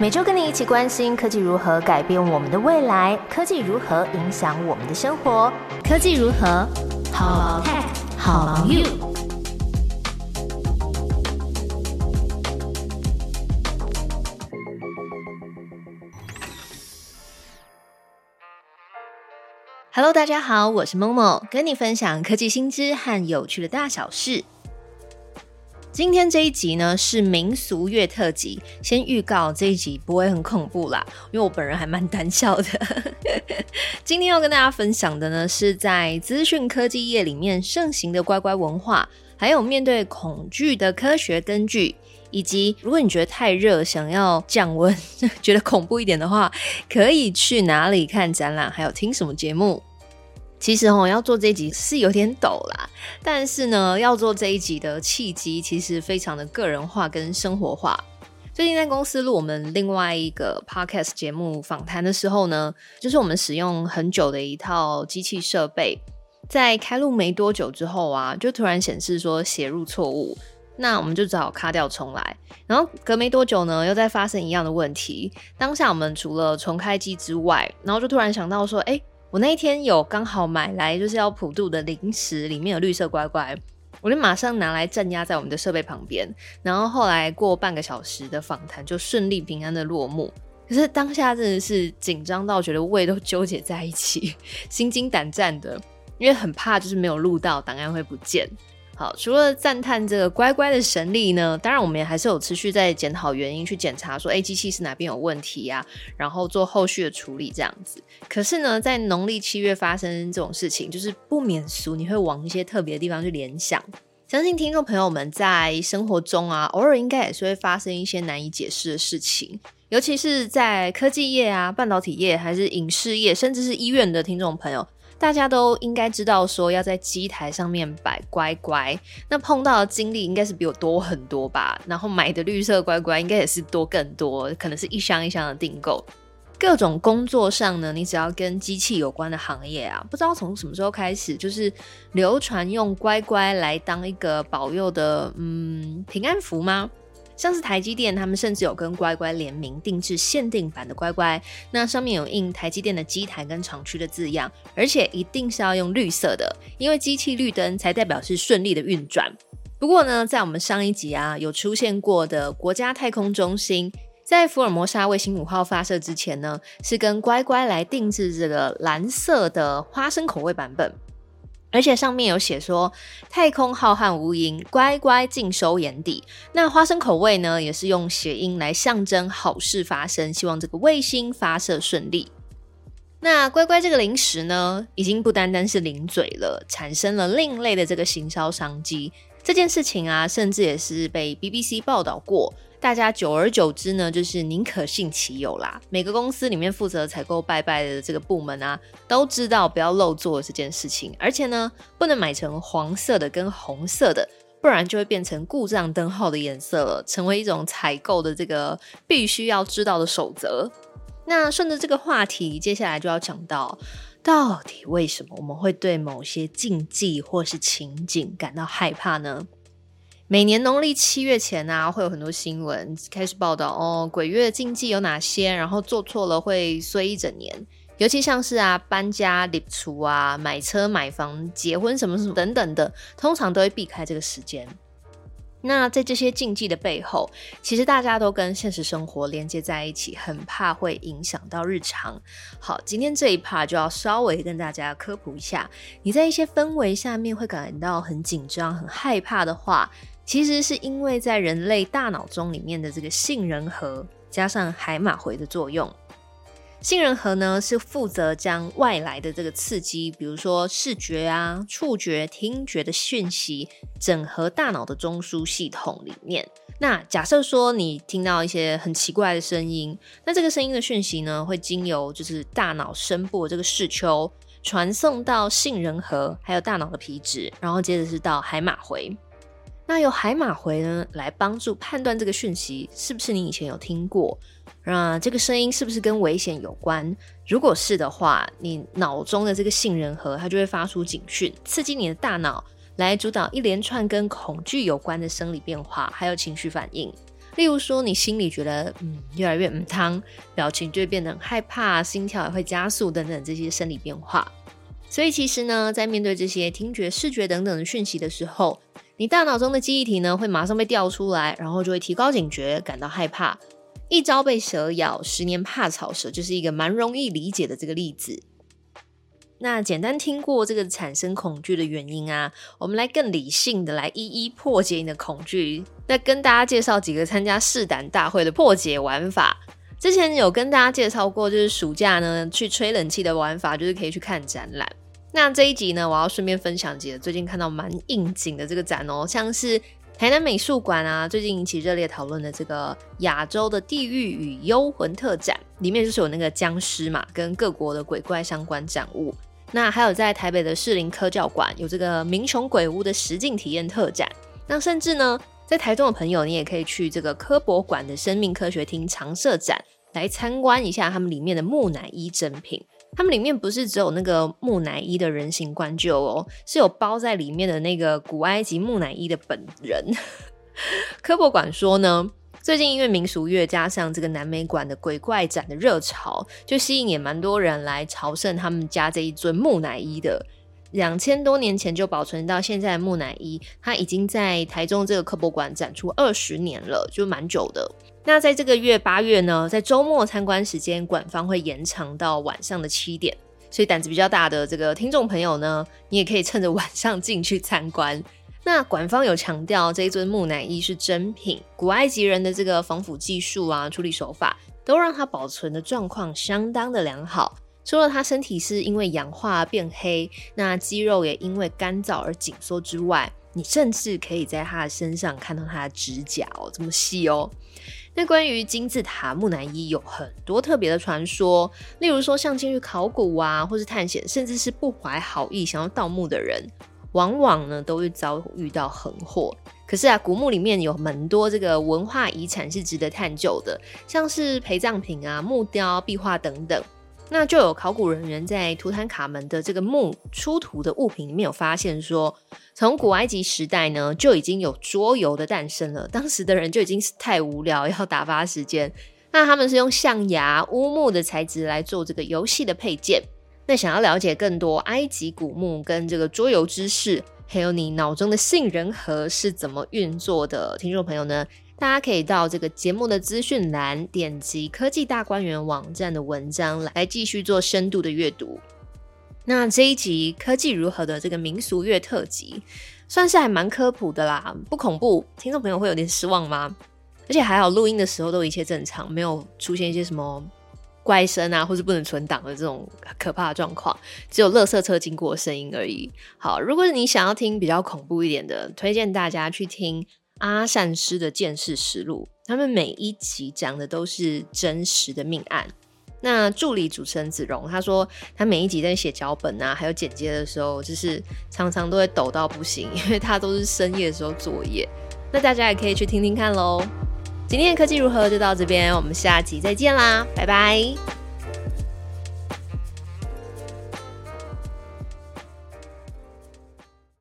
每周跟你一起关心科技如何改变我们的未来，科技如何影响我们的生活，科技如何好 tech 好 you。Hello，大家好，我是 Momo，跟你分享科技新知和有趣的大小事。今天这一集呢是民俗月特辑，先预告这一集不会很恐怖啦，因为我本人还蛮胆小的。今天要跟大家分享的呢是在资讯科技业里面盛行的乖乖文化，还有面对恐惧的科学根据，以及如果你觉得太热，想要降温，觉得恐怖一点的话，可以去哪里看展览，还有听什么节目。其实哦，要做这一集是有点抖啦，但是呢，要做这一集的契机其实非常的个人化跟生活化。最近在公司录我们另外一个 podcast 节目访谈的时候呢，就是我们使用很久的一套机器设备，在开录没多久之后啊，就突然显示说写入错误，那我们就只好卡掉重来。然后隔没多久呢，又再发生一样的问题。当下我们除了重开机之外，然后就突然想到说，哎。我那一天有刚好买来就是要普渡的零食，里面有绿色乖乖，我就马上拿来镇压在我们的设备旁边。然后后来过半个小时的访谈就顺利平安的落幕。可是当下真的是紧张到觉得胃都纠结在一起，心惊胆战的，因为很怕就是没有录到档案会不见。好，除了赞叹这个乖乖的神力呢，当然我们也还是有持续在检讨原因，去检查说，哎，机器是哪边有问题呀？然后做后续的处理这样子。可是呢，在农历七月发生这种事情，就是不免俗，你会往一些特别的地方去联想。相信听众朋友们在生活中啊，偶尔应该也是会发生一些难以解释的事情，尤其是在科技业啊、半导体业，还是影视业，甚至是医院的听众朋友。大家都应该知道，说要在机台上面摆乖乖，那碰到的经历应该是比我多很多吧。然后买的绿色乖乖应该也是多更多，可能是一箱一箱的订购。各种工作上呢，你只要跟机器有关的行业啊，不知道从什么时候开始，就是流传用乖乖来当一个保佑的嗯平安符吗？像是台积电，他们甚至有跟乖乖联名定制限定版的乖乖，那上面有印台积电的机台跟厂区的字样，而且一定是要用绿色的，因为机器绿灯才代表是顺利的运转。不过呢，在我们上一集啊有出现过的国家太空中心，在福尔摩沙卫星五号发射之前呢，是跟乖乖来定制这个蓝色的花生口味版本。而且上面有写说，太空浩瀚无垠，乖乖尽收眼底。那花生口味呢，也是用谐音来象征好事发生，希望这个卫星发射顺利。那乖乖这个零食呢，已经不单单是零嘴了，产生了另类的这个行销商机。这件事情啊，甚至也是被 BBC 报道过。大家久而久之呢，就是宁可信其有啦。每个公司里面负责采购拜拜的这个部门啊，都知道不要漏做这件事情，而且呢，不能买成黄色的跟红色的，不然就会变成故障灯号的颜色了，成为一种采购的这个必须要知道的守则。那顺着这个话题，接下来就要讲到，到底为什么我们会对某些禁忌或是情景感到害怕呢？每年农历七月前啊，会有很多新闻开始报道哦，鬼月禁忌有哪些？然后做错了会衰一整年。尤其像是啊搬家、立储啊、买车、买房、结婚什么什么等等的，通常都会避开这个时间。那在这些禁忌的背后，其实大家都跟现实生活连接在一起，很怕会影响到日常。好，今天这一 part 就要稍微跟大家科普一下，你在一些氛围下面会感到很紧张、很害怕的话。其实是因为在人类大脑中里面的这个杏仁核加上海马回的作用。杏仁核呢是负责将外来的这个刺激，比如说视觉啊、触觉、听觉的讯息，整合大脑的中枢系统里面。那假设说你听到一些很奇怪的声音，那这个声音的讯息呢，会经由就是大脑声部这个视丘传送到杏仁核，还有大脑的皮质，然后接着是到海马回。那由海马回呢来帮助判断这个讯息是不是你以前有听过，那这个声音是不是跟危险有关？如果是的话，你脑中的这个杏仁核它就会发出警讯，刺激你的大脑来主导一连串跟恐惧有关的生理变化，还有情绪反应。例如说，你心里觉得嗯越来越唔汤，表情就会变得很害怕，心跳也会加速等等这些生理变化。所以其实呢，在面对这些听觉、视觉等等的讯息的时候，你大脑中的记忆体呢会马上被调出来，然后就会提高警觉，感到害怕。一朝被蛇咬，十年怕草蛇，就是一个蛮容易理解的这个例子。那简单听过这个产生恐惧的原因啊，我们来更理性的来一一破解你的恐惧。那跟大家介绍几个参加试胆大会的破解玩法。之前有跟大家介绍过，就是暑假呢去吹冷气的玩法，就是可以去看展览。那这一集呢，我要顺便分享几个最近看到蛮应景的这个展哦，像是台南美术馆啊，最近引起热烈讨论的这个亚洲的地狱与幽魂特展，里面就是有那个僵尸嘛，跟各国的鬼怪相关展物。那还有在台北的士林科教馆有这个民雄鬼屋的实境体验特展。那甚至呢，在台中的朋友，你也可以去这个科博馆的生命科学厅常设展来参观一下他们里面的木乃伊珍品。他们里面不是只有那个木乃伊的人形棺柩哦，是有包在里面的那个古埃及木乃伊的本人。科博馆说呢。最近因为民俗乐加上这个南美馆的鬼怪展的热潮，就吸引也蛮多人来朝圣他们家这一尊木乃伊的。两千多年前就保存到现在的木乃伊，它已经在台中这个科博馆展出二十年了，就蛮久的。那在这个月八月呢，在周末参观时间，馆方会延长到晚上的七点，所以胆子比较大的这个听众朋友呢，你也可以趁着晚上进去参观。那馆方有强调，这一尊木乃伊是真品，古埃及人的这个防腐技术啊，处理手法都让它保存的状况相当的良好。除了他身体是因为氧化变黑，那肌肉也因为干燥而紧缩之外，你甚至可以在他的身上看到他的指甲哦，这么细哦。那关于金字塔木乃伊有很多特别的传说，例如说像进去考古啊，或是探险，甚至是不怀好意想要盗墓的人。往往呢都会遭遇到横祸。可是啊，古墓里面有蛮多这个文化遗产是值得探究的，像是陪葬品啊、木雕、壁画等等。那就有考古人员在图坦卡门的这个墓出土的物品里面有发现说，从古埃及时代呢就已经有桌游的诞生了。当时的人就已经是太无聊要打发时间，那他们是用象牙、乌木的材质来做这个游戏的配件。那想要了解更多埃及古墓跟这个桌游知识，还有你脑中的杏仁核是怎么运作的，听众朋友呢，大家可以到这个节目的资讯栏点击科技大观园网站的文章来继续做深度的阅读。那这一集科技如何的这个民俗乐特辑，算是还蛮科普的啦，不恐怖，听众朋友会有点失望吗？而且还好，录音的时候都一切正常，没有出现一些什么。怪声啊，或是不能存档的这种可怕的状况，只有垃圾车经过声音而已。好，如果你想要听比较恐怖一点的，推荐大家去听阿善师的《见识实录》，他们每一集讲的都是真实的命案。那助理主持人子荣他说，他每一集在写脚本啊，还有剪接的时候，就是常常都会抖到不行，因为他都是深夜的时候作业。那大家也可以去听听看喽。今天的科技如何就到这边，我们下集再见啦，拜拜。